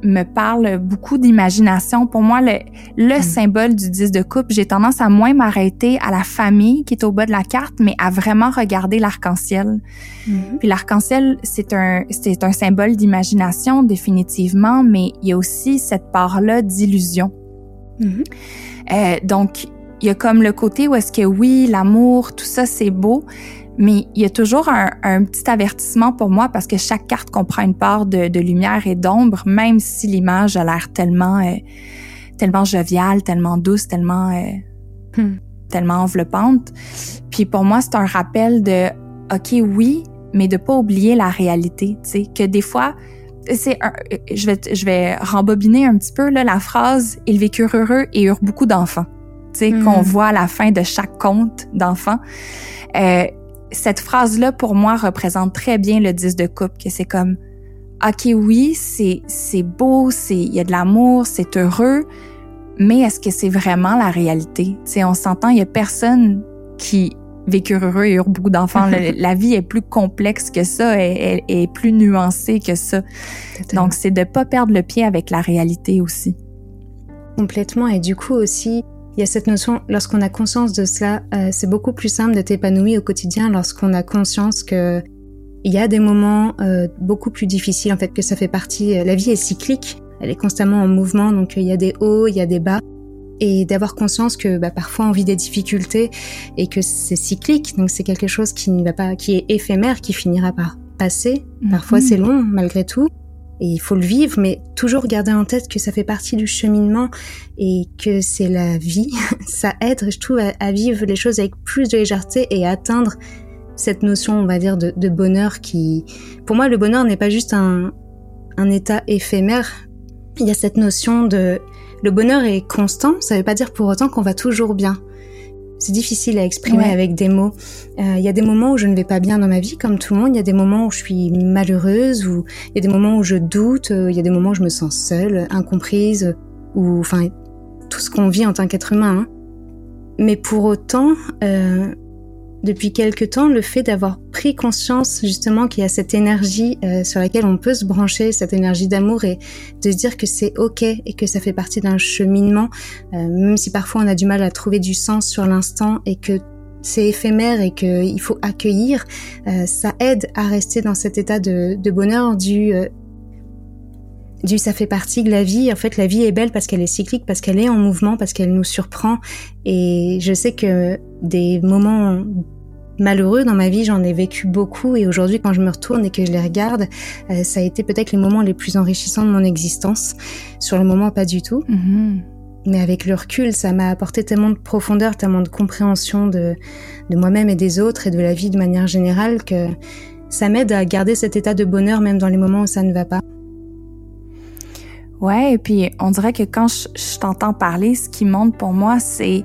me parle beaucoup d'imagination. Pour moi, le, le mm. symbole du 10 de coupe, j'ai tendance à moins m'arrêter à la famille qui est au bas de la carte, mais à vraiment regarder l'arc-en-ciel. Mm-hmm. Puis l'arc-en-ciel, c'est un, c'est un symbole d'imagination définitivement, mais il y a aussi cette part-là d'illusion. Mm-hmm. Euh, donc, il y a comme le côté où est-ce que oui, l'amour, tout ça, c'est beau, mais il y a toujours un, un, petit avertissement pour moi parce que chaque carte comprend une part de, de lumière et d'ombre, même si l'image a l'air tellement, euh, tellement joviale, tellement douce, tellement, euh, hmm. tellement enveloppante. Puis pour moi, c'est un rappel de, ok, oui, mais de pas oublier la réalité, tu sais, que des fois, c'est je vais je vais rembobiner un petit peu là la phrase ils vécurent heureux et eurent beaucoup d'enfants tu sais qu'on hmm. voit à la fin de chaque conte d'enfants euh, cette phrase-là, pour moi, représente très bien le 10 de coupe, que c'est comme, OK, oui, c'est, c'est beau, c'est, il y a de l'amour, c'est heureux, mais est-ce que c'est vraiment la réalité? Tu sais, on s'entend, il y a personne qui vécu heureux et eu beaucoup d'enfants. la vie est plus complexe que ça, elle, est plus nuancée que ça. Donc, c'est de pas perdre le pied avec la réalité aussi. Complètement. Et du coup aussi, il y a cette notion, lorsqu'on a conscience de cela, euh, c'est beaucoup plus simple d'être épanoui au quotidien lorsqu'on a conscience que il y a des moments euh, beaucoup plus difficiles, en fait, que ça fait partie. Euh, la vie est cyclique, elle est constamment en mouvement, donc il y a des hauts, il y a des bas, et d'avoir conscience que bah, parfois on vit des difficultés et que c'est cyclique, donc c'est quelque chose qui ne va pas, qui est éphémère, qui finira par passer. Parfois mhm. c'est long malgré tout, et il faut le vivre, mais toujours garder en tête que ça fait partie du cheminement et que c'est la vie. ça aide, je trouve, à, vivre les choses avec plus de légèreté et atteindre cette notion, on va dire, de, bonheur qui... Pour moi, le bonheur n'est pas juste un état éphémère. Il y a cette notion de... Le bonheur est constant, ça ne veut pas dire pour autant qu'on va toujours bien. C'est difficile à exprimer avec des mots. Euh, il y a des moments où je ne vais pas bien dans ma vie, comme tout le monde. Il y a des moments où je suis malheureuse, ou il y a des moments où je doute. Euh, il y a des moments où je me sens seule, incomprise, ou enfin tout ce qu'on vit en tant qu'être humain. Hein. Mais pour autant, euh, depuis quelque temps le fait d'avoir pris conscience justement qu'il y a cette énergie euh, sur laquelle on peut se brancher, cette énergie d'amour et de dire que c'est ok et que ça fait partie d'un cheminement, euh, même si parfois on a du mal à trouver du sens sur l'instant et que c'est éphémère et qu'il faut accueillir, euh, ça aide à rester dans cet état de, de bonheur du du ça fait partie de la vie. En fait, la vie est belle parce qu'elle est cyclique, parce qu'elle est en mouvement, parce qu'elle nous surprend. Et je sais que des moments malheureux dans ma vie, j'en ai vécu beaucoup et aujourd'hui quand je me retourne et que je les regarde, euh, ça a été peut-être les moments les plus enrichissants de mon existence. Sur le moment, pas du tout. Mm-hmm. Mais avec le recul, ça m'a apporté tellement de profondeur, tellement de compréhension de, de moi-même et des autres et de la vie de manière générale que ça m'aide à garder cet état de bonheur même dans les moments où ça ne va pas. Ouais, et puis on dirait que quand je, je t'entends parler, ce qui monte pour moi, c'est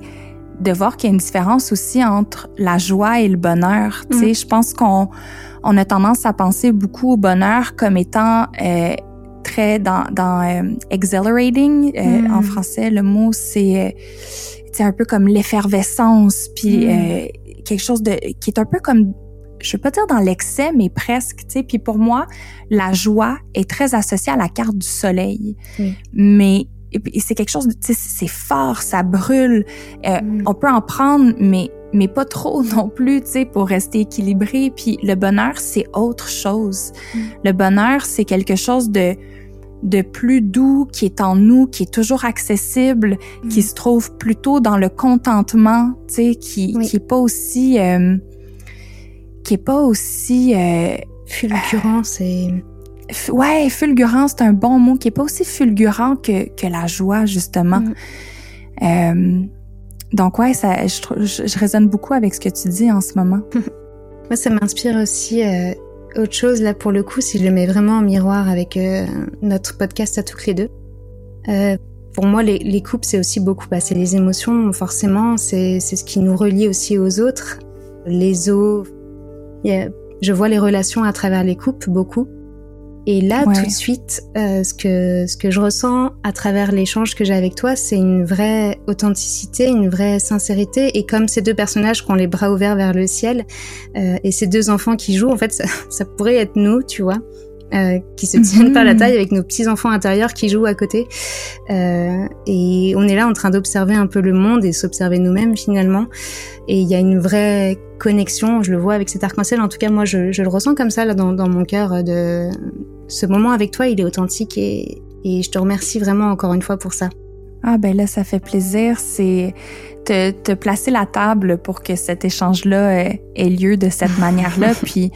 de voir qu'il y a une différence aussi entre la joie et le bonheur. Tu sais, mm. je pense qu'on on a tendance à penser beaucoup au bonheur comme étant euh, très dans, dans euh, exhilarating. Euh, mm. En français, le mot c'est c'est un peu comme l'effervescence, puis mm. quelque chose de qui est un peu comme je veux pas dire dans l'excès, mais presque, tu sais. Puis pour moi, la joie est très associée à la carte du soleil. Mais et c'est quelque chose, tu sais, c'est fort, ça brûle. Euh, mm. On peut en prendre, mais mais pas trop non plus, tu sais, pour rester équilibré. Puis le bonheur, c'est autre chose. Mm. Le bonheur, c'est quelque chose de de plus doux qui est en nous, qui est toujours accessible, qui mm. se trouve plutôt dans le contentement, tu sais, qui qui est pas aussi euh, qui est pas aussi euh, fulgurant, c'est ouais, fulgurant, c'est un bon mot qui est pas aussi fulgurant que, que la joie, justement. Mm. Euh, donc ouais, ça, je, je, je, résonne beaucoup avec ce que tu dis en ce moment. Moi, ça m'inspire aussi euh, autre chose, là, pour le coup, si je le mets vraiment en miroir avec euh, notre podcast à toutes les deux. Euh, pour moi, les, les couples, c'est aussi beaucoup, bah, c'est les émotions, forcément, c'est ce qui nous relie aussi aux autres. Les os, je vois les relations à travers les couples, beaucoup. Et là, tout de suite, euh, ce que ce que je ressens à travers l'échange que j'ai avec toi, c'est une vraie authenticité, une vraie sincérité. Et comme ces deux personnages qui ont les bras ouverts vers le ciel euh, et ces deux enfants qui jouent, en fait, ça, ça pourrait être nous, tu vois. Euh, qui se tiennent par la mhm. taille avec nos petits enfants intérieurs qui jouent à côté. Euh, et on est là en train d'observer un peu le monde et s'observer nous-mêmes finalement. Et il y a une vraie connexion, je le vois avec cet arc-en-ciel. En tout cas, moi, je, je le ressens comme ça là dans, dans, mon cœur. De ce moment avec toi, il est authentique et, et je te remercie vraiment encore une fois pour ça. Ah ben là, ça fait plaisir. C'est te, te, placer la table pour que cet échange-là ait lieu de cette manière-là. Puis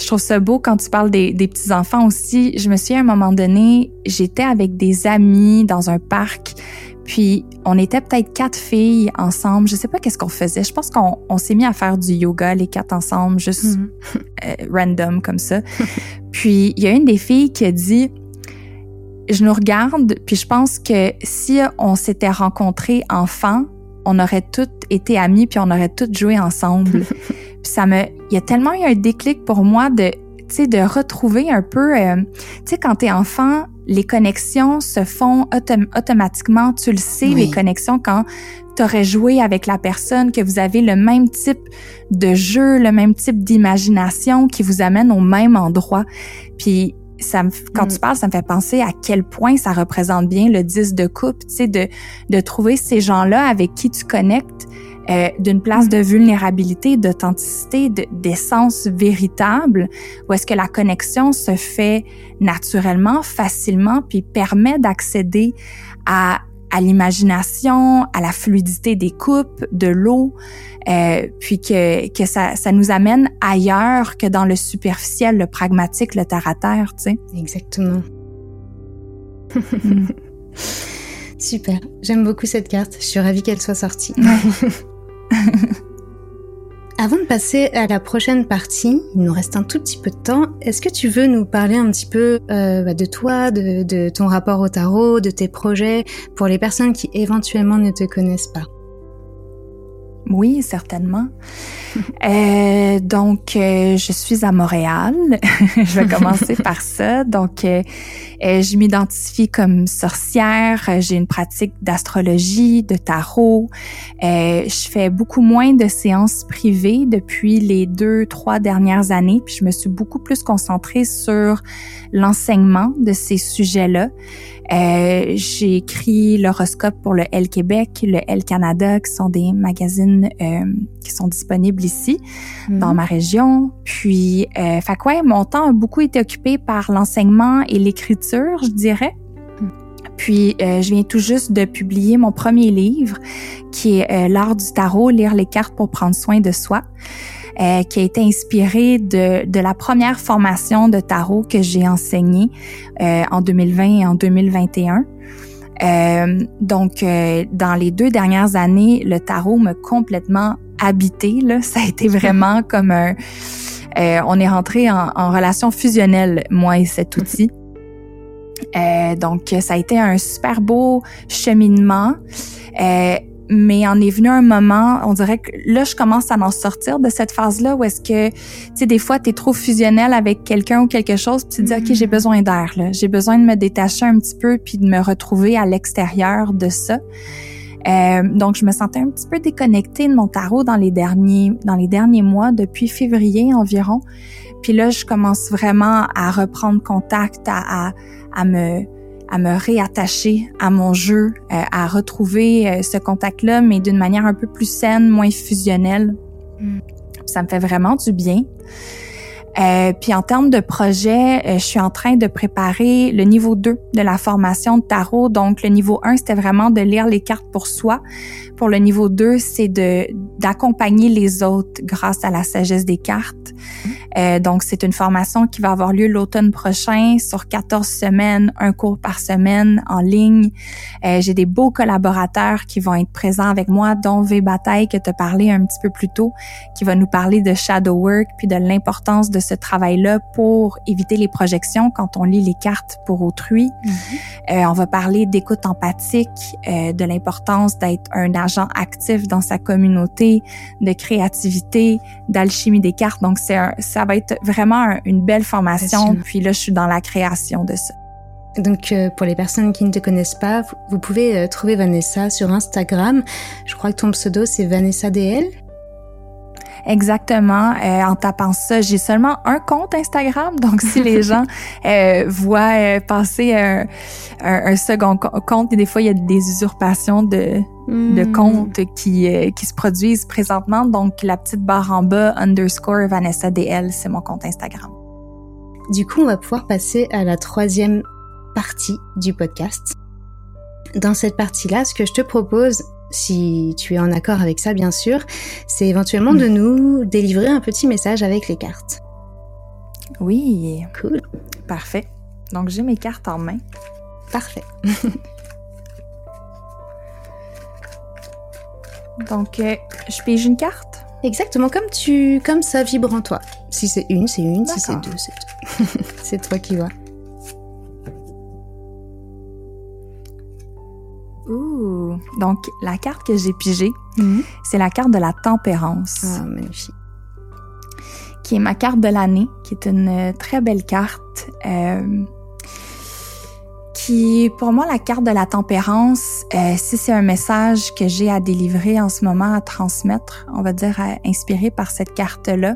je trouve ça beau quand tu parles des, des petits-enfants aussi. Je me souviens à un moment donné, j'étais avec des amis dans un parc. Puis on était peut-être quatre filles ensemble. Je sais pas qu'est-ce qu'on faisait. Je pense qu'on on, s'est mis à faire du yoga les quatre ensemble, juste mm-hmm. euh, random comme ça. puis il y a une des filles qui a dit je nous regarde, puis je pense que si on s'était rencontrés enfants, on aurait toutes été amis, puis on aurait toutes joué ensemble. puis ça me, il y a tellement eu un déclic pour moi de, tu sais, de retrouver un peu, euh, tu sais, quand t'es enfant, les connexions se font automatiquement. Tu le sais, les connexions quand t'aurais joué avec la personne, que vous avez le même type de jeu, le même type d'imagination qui vous amène au même endroit. Puis ça me, quand tu mm. parles, ça me fait penser à quel point ça représente bien le 10 de coupe, tu sais, de, de trouver ces gens-là avec qui tu connectes euh, d'une place de mm. vulnérabilité, d'authenticité, d'essence véritable, où est-ce que la connexion se fait naturellement, facilement, puis permet d'accéder à à l'imagination, à la fluidité des coupes, de l'eau, euh, puis que, que ça, ça nous amène ailleurs que dans le superficiel, le pragmatique, le terre à terre, tu sais. Exactement. Mm. Super, j'aime beaucoup cette carte. Je suis ravie qu'elle soit sortie. Avant de passer à la prochaine partie, il nous reste un tout petit peu de temps. Est-ce que tu veux nous parler un petit peu euh, bah, de toi, de, de, ton rapport au tarot, de tes projets, pour les personnes qui éventuellement ne te connaissent pas? Oui, certainement. Euh, donc, euh, je suis à Montréal. je vais commencer par ça. Donc, euh, euh, je m'identifie comme sorcière. J'ai une pratique d'astrologie, de tarot. je fais beaucoup moins de séances privées depuis les deux, trois dernières années. Puis, je me suis beaucoup plus concentrée sur l'enseignement de ces sujets-là. Euh, j'ai écrit l'horoscope pour le L Québec, le L Canada, qui sont des magazines euh, qui sont disponibles ici, mhm. dans ma région. Puis, euh, fait quoi, mon temps a beaucoup été occupé par l'enseignement et l'écriture, je dirais. Puis, euh, je viens tout juste de publier mon premier livre, qui est euh, L'art du tarot, lire les cartes pour prendre soin de soi. Euh, qui a été inspiré de, de, la première formation de tarot que j'ai enseignée euh, en 2020 et en 2021. Euh, donc, euh, dans les deux dernières années, le tarot m'a complètement habité. Là. Ça a été vraiment comme un... Euh, on est rentré en, en, relation fusionnelle, moi et cet outil. donc, ça a été un super beau cheminement. Mais en est venu un moment, on dirait que là, je commence à en sortir de cette phase-là où est-ce que, tu sais, des fois, tu es trop fusionnel avec quelqu'un ou quelque chose, puis tu te dis, OK, j'ai mm-hmm. besoin d'air, là. J'ai besoin de me détacher un petit peu puis de me retrouver à l'extérieur de ça. Euh, donc, je me sentais un petit peu déconnectée de mon tarot dans les derniers, dans les derniers mois, depuis février environ. Puis là, je commence vraiment à reprendre contact, à, à, à me à me réattacher à mon jeu, euh, à retrouver euh, ce contact-là, mais d'une manière un peu plus saine, moins fusionnelle. Mm. Ça me fait vraiment du bien. Euh, puis en termes de projet, euh, je suis en train de préparer le niveau 2 de la formation de tarot. Donc le niveau 1, c'était vraiment de lire les cartes pour soi. Pour le niveau 2, c'est de d'accompagner les autres grâce à la sagesse des cartes. Euh, donc c'est une formation qui va avoir lieu l'automne prochain sur 14 semaines, un cours par semaine en ligne. Euh, J'ai des beaux collaborateurs qui vont être présents avec moi, dont V Bataille que tu as parlé un petit peu plus tôt, qui va nous parler de shadow work puis de l'importance de ce travail-là pour éviter les projections quand on lit les cartes pour autrui. Mhm. euh, on va parler d'écoute empathique, euh, de l'importance d'être un agent actif dans sa communauté, de créativité, d'alchimie des cartes. Donc, c'est ça va être vraiment une belle formation. Puis là, je suis dans la création de ça. Donc euh, pour les personnes qui ne te connaissent pas, vous, pouvez euh, trouver Vanessa sur Instagram. Je crois que ton pseudo c'est Vanessa DL. Exactement. Euh, en tapant ça, j'ai seulement un compte Instagram. Donc, si les gens euh, voient euh, passer un, un, second compte, et des fois, il y a des usurpations de, de hmm. comptes qui, euh, qui se produisent présentement. Donc, la petite barre en bas, underscore Vanessa DL, c'est mon compte Instagram. Du coup, on va pouvoir passer à la troisième partie du podcast. Dans cette partie-là, ce que je te propose, si tu es en accord avec ça bien sûr, c'est éventuellement de nous délivrer un petit message avec les cartes. Oui. Cool. Parfait. Donc j'ai mes cartes en main. Parfait. Donc euh, je pige une carte. Exactement comme tu comme ça vibre en toi. Si c'est une, c'est une. Si c'est deux, c'est deux. c'est toi qui vois. Ouh. Donc, la carte que j'ai pigée, mhm. c'est la carte de la tempérance. Ah, magnifique. Qui est ma carte de l'année, qui est une euh, très belle carte. Euh, qui, pour moi, la carte de la tempérance, euh, si c'est un message que j'ai à délivrer en ce moment, à transmettre, on va dire, à, inspiré par cette carte-là,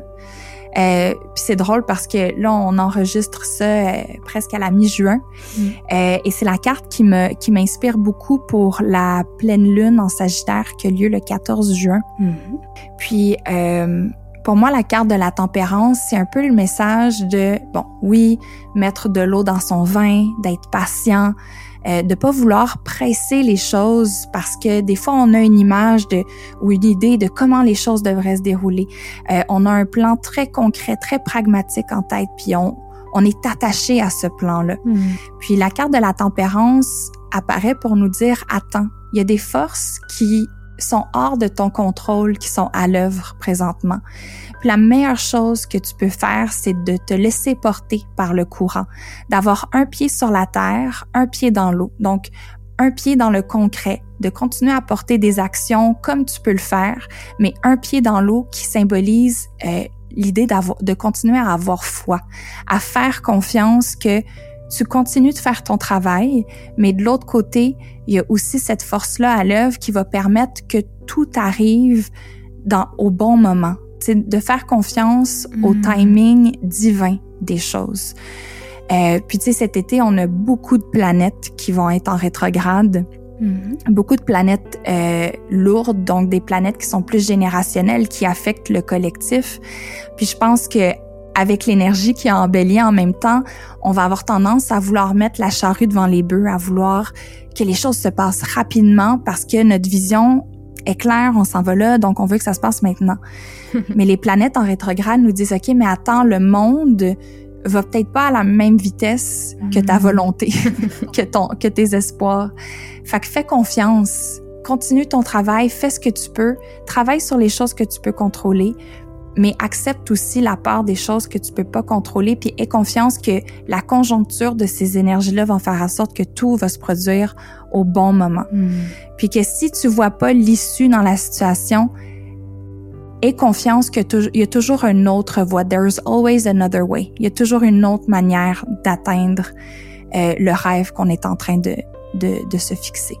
euh, puis c'est drôle parce que là, on enregistre ça euh, presque à la mi-juin. Mm. Euh, et c'est la carte qui me qui m'inspire beaucoup pour la pleine lune en Sagittaire qui a lieu le 14 juin. Mm-hmm. Puis euh, pour moi, la carte de la tempérance, c'est un peu le message de, bon, oui, mettre de l'eau dans son vin, d'être patient, euh, de pas vouloir presser les choses parce que des fois on a une image de ou une idée de comment les choses devraient se dérouler. Euh, on a un plan très concret, très pragmatique en tête, puis on on est attaché à ce plan-là. Hmm. Puis la carte de la tempérance apparaît pour nous dire attends, il y a des forces qui sont hors de ton contrôle, qui sont à l'œuvre présentement. La meilleure chose que tu peux faire, c'est de te laisser porter par le courant, d'avoir un pied sur la terre, un pied dans l'eau. Donc, un pied dans le concret, de continuer à porter des actions comme tu peux le faire, mais un pied dans l'eau qui symbolise euh, l'idée de continuer à avoir foi, à faire confiance que tu continues de faire ton travail, mais de l'autre côté, il y a aussi cette force-là à l'œuvre qui va permettre que tout arrive dans, au bon moment. De faire confiance au mm. timing divin des choses. Euh, puis tu sais, cet été, on a beaucoup de planètes qui vont être en rétrograde. Mm-hmm. Beaucoup de planètes euh, lourdes, donc des planètes qui sont plus générationnelles, qui affectent le collectif. Puis je pense que avec l'énergie qui a embelli en même temps, on va avoir tendance à vouloir mettre la charrue devant les bœufs, à vouloir que les choses se passent rapidement parce que notre vision est claire, on s'en va là, donc on veut que ça se passe maintenant. mais les planètes en rétrograde nous disent, OK, mais attends, le monde va peut-être pas à la même vitesse que ta mm. volonté, que ton, que tes espoirs. Fait que fais confiance. Continue ton travail, fais ce que tu peux, travaille sur les choses que tu peux contrôler, mais accepte aussi la part des choses que tu peux pas contrôler, puis aie confiance que la conjoncture de ces énergies-là va faire en sorte que tout va se produire au bon moment. Mm. Puis que si tu vois pas l'issue dans la situation, aie confiance qu'il y a toujours une autre voie. There's always another way. Il y a toujours une autre manière d'atteindre euh, le rêve qu'on est en train de, de, de se fixer.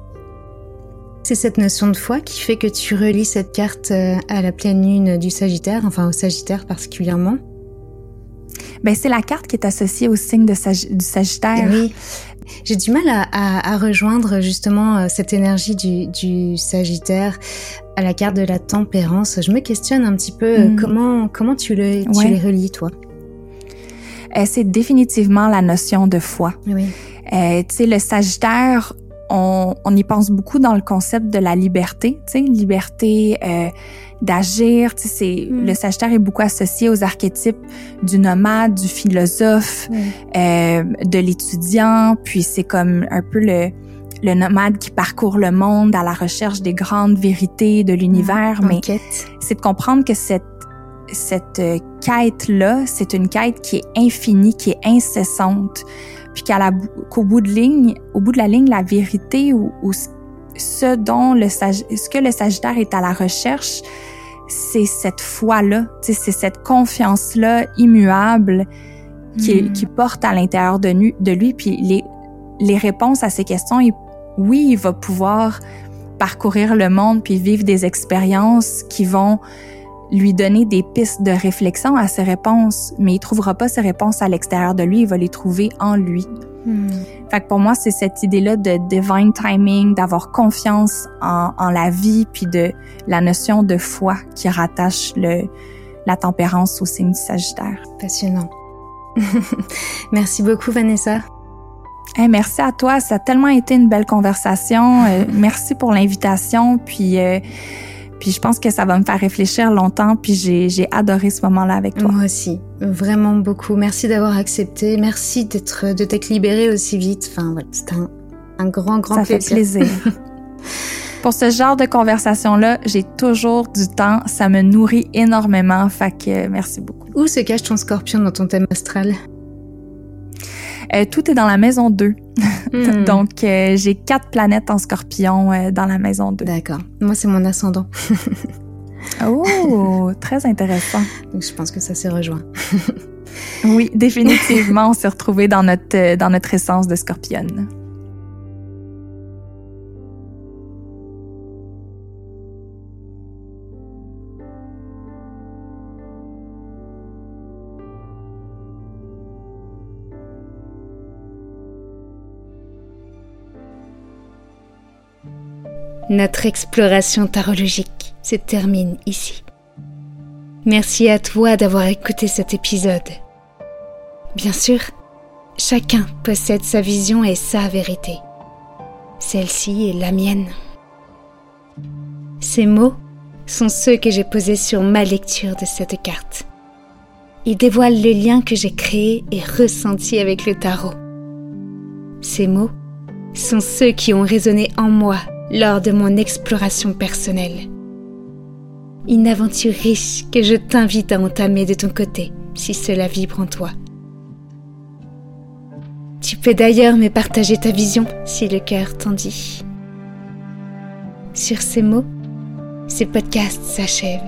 C'est cette notion de foi qui fait que tu relis cette carte euh, à la pleine lune du Sagittaire, enfin au Sagittaire particulièrement. Ben c'est la carte qui est associée au signe de du Sagittaire. Oui. J'ai du mal à, à, rejoindre justement euh, cette énergie du, du, Sagittaire à la carte de la tempérance. Je me questionne un petit peu euh, hmm. comment comment tu, le, tu les relis toi? c'est définitivement la notion de foi. Oui. Euh, tu sais, le Sagittaire, on, on, y pense beaucoup dans le concept de la liberté, tu sais, liberté euh, d'agir. Tu sais, mm. le Sagittaire est beaucoup associé aux archétypes du nomade, du philosophe, euh, de l'étudiant. Puis c'est comme un peu le le nomade qui parcourt le monde à la recherche des grandes vérités de l'univers. Mm. mais c'est de comprendre que cette cette euh, quête là, c'est une quête qui est infinie, qui est incessante puis qu'au bout de ligne, au bout de la ligne, la vérité ou, ce dont le ce que le Sagittaire est à la recherche, c'est cette foi-là, c'est cette confiance-là immuable qui, hmm. qui porte à l'intérieur de, de lui. Puis les, les réponses à ces questions, oui, il va pouvoir parcourir le monde puis vivre des expériences qui vont lui donner des pistes de réflexion à ses réponses, mais il trouvera pas ses réponses à l'extérieur de lui, il va les trouver en lui. Hmm. Fait que pour moi, c'est cette idée-là de divine timing, d'avoir confiance en, en, la vie, puis de la notion de foi qui rattache le, la tempérance au signe du Sagittaire. Passionnant. merci beaucoup, Vanessa. Hey, merci à toi, ça a tellement été une belle conversation. Euh, merci pour l'invitation, puis euh, puis je pense que ça va me faire réfléchir longtemps, puis j'ai adoré ce moment-là avec toi. Moi aussi, vraiment beaucoup. Merci d'avoir accepté, merci d'être de t'être libéré aussi vite. Enfin voilà, c'était un, un, grand, grand plaisir. Ça fait plaisir. Pour ce genre de conversation-là, j'ai toujours du temps. Ça me nourrit énormément. Fait que merci beaucoup. Où se cache ton scorpion dans ton thème astral? Euh, tout est dans la maison 2. Hmm. Donc, euh, j'ai quatre planètes en scorpion euh, dans la maison 2. D'accord. Moi, c'est mon ascendant. oh, très intéressant. Donc, je pense que ça s'est rejoint. oui, définitivement, on s'est retrouvés dans notre, dans notre essence de scorpionne. Notre exploration tarologique se termine ici. Merci à toi d'avoir écouté cet épisode. Bien sûr, chacun possède sa vision et sa vérité. Celle-ci est la mienne. Ces mots sont ceux que j'ai posés sur ma lecture de cette carte. Ils dévoilent le lien que j'ai créé et ressenti avec le tarot. Ces mots sont ceux qui ont résonné en moi lors de mon exploration personnelle. Une aventure riche que je t'invite à entamer de ton côté si cela vibre en toi. Tu peux d'ailleurs me partager ta vision si le cœur t'en dit. Sur ces mots, ce podcast s'achève.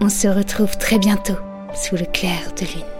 On se retrouve très bientôt sous le clair de lune.